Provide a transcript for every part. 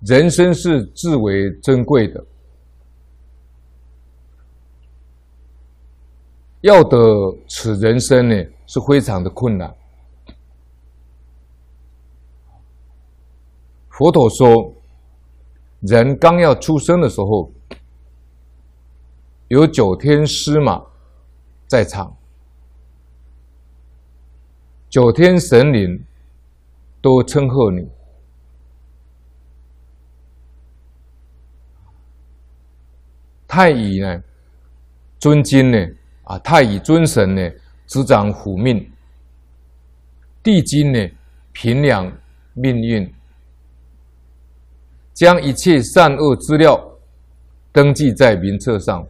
人生是至为珍贵的，要得此人生呢，是非常的困难。佛陀说，人刚要出生的时候，有九天司马在场，九天神灵都称贺你。太乙呢，尊金呢，啊，太乙尊神呢，执掌虎命；地金呢，平量命运，将一切善恶资料登记在名册上。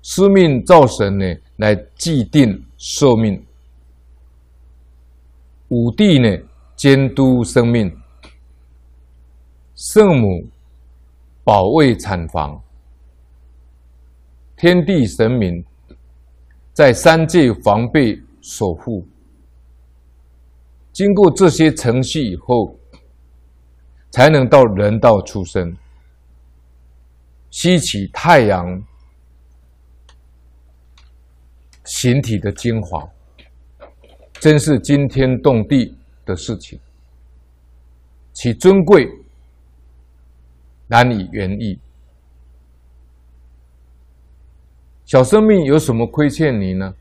司命造神呢，来既定寿命；五帝呢，监督生命。圣母保卫产房，天地神明在三界防备守护。经过这些程序以后，才能到人道出生，吸取太阳形体的精华，真是惊天动地的事情，其尊贵。难以言喻。小生命有什么亏欠你呢？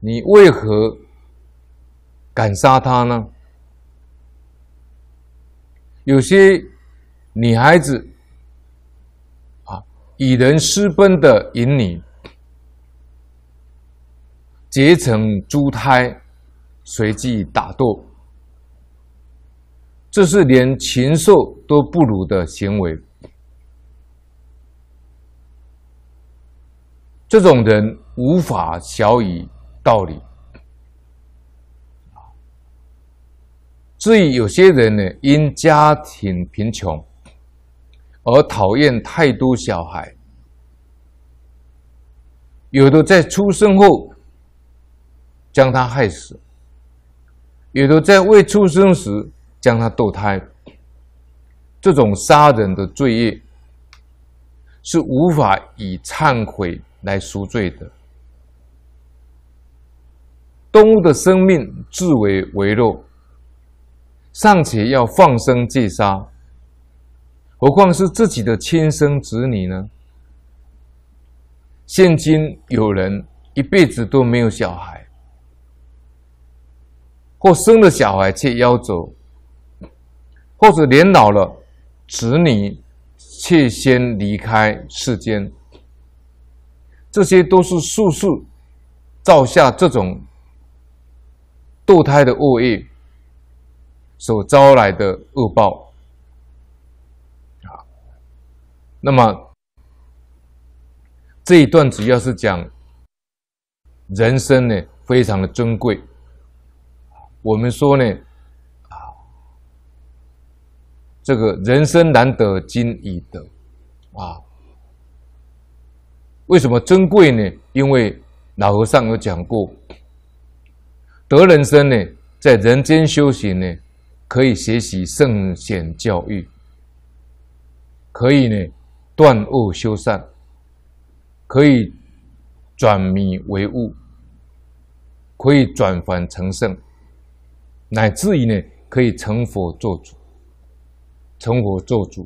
你为何敢杀他呢？有些女孩子啊，以人私奔的引你，结成猪胎，随即打斗。这是连禽兽都不如的行为。这种人无法晓以道理。至于有些人呢，因家庭贫穷而讨厌太多小孩，有的在出生后将他害死，有的在未出生时。将他堕胎，这种杀人的罪业是无法以忏悔来赎罪的。动物的生命至为微弱，尚且要放生戒杀，何况是自己的亲生子女呢？现今有人一辈子都没有小孩，或生了小孩却夭走。或者年老了，子女却先离开世间，这些都是宿世造下这种堕胎的恶业所招来的恶报啊。那么这一段主要是讲人生呢，非常的珍贵。我们说呢。这个人生难得今已得，啊，为什么珍贵呢？因为老和尚有讲过，得人生呢，在人间修行呢，可以学习圣贤教育，可以呢断恶修善，可以转迷为悟，可以转凡成圣，乃至于呢可以成佛做主。成佛做主，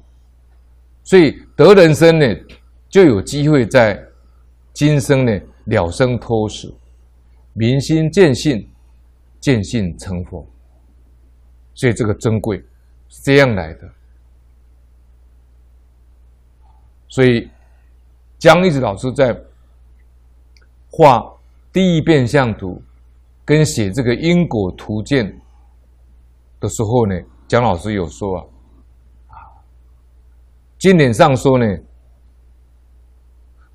所以得人生呢，就有机会在今生呢了生脱死，明心见性，见性成佛。所以这个珍贵是这样来的。所以江一直老师在画第一变相图跟写这个因果图鉴的时候呢，江老师有说啊。经典上说呢，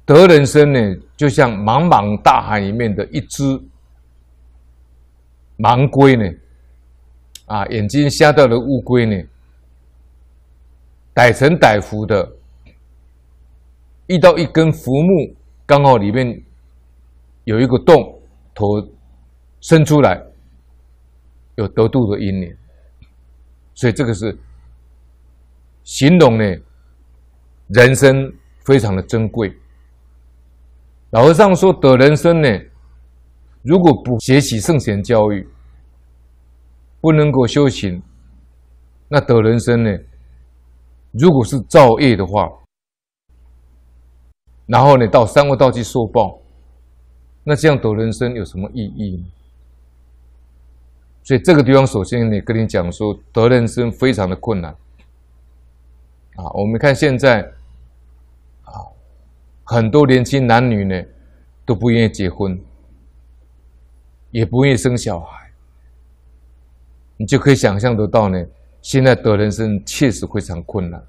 得人生呢，就像茫茫大海里面的一只盲龟呢，啊，眼睛瞎掉的乌龟呢，歹臣歹福的，遇到一根浮木，刚好里面有一个洞，头伸出来，有得度的因缘，所以这个是形容呢，人生非常的珍贵。老和尚说得人生呢，如果不学习圣贤教育，不能够修行，那得人生呢，如果是造业的话，然后呢到三恶道去受报，那这样得人生有什么意义呢？所以这个地方，首先呢，跟你讲说，得人生非常的困难。啊，我们看现在，很多年轻男女呢，都不愿意结婚，也不愿意生小孩。你就可以想象得到呢，现在得人生确实非常困难。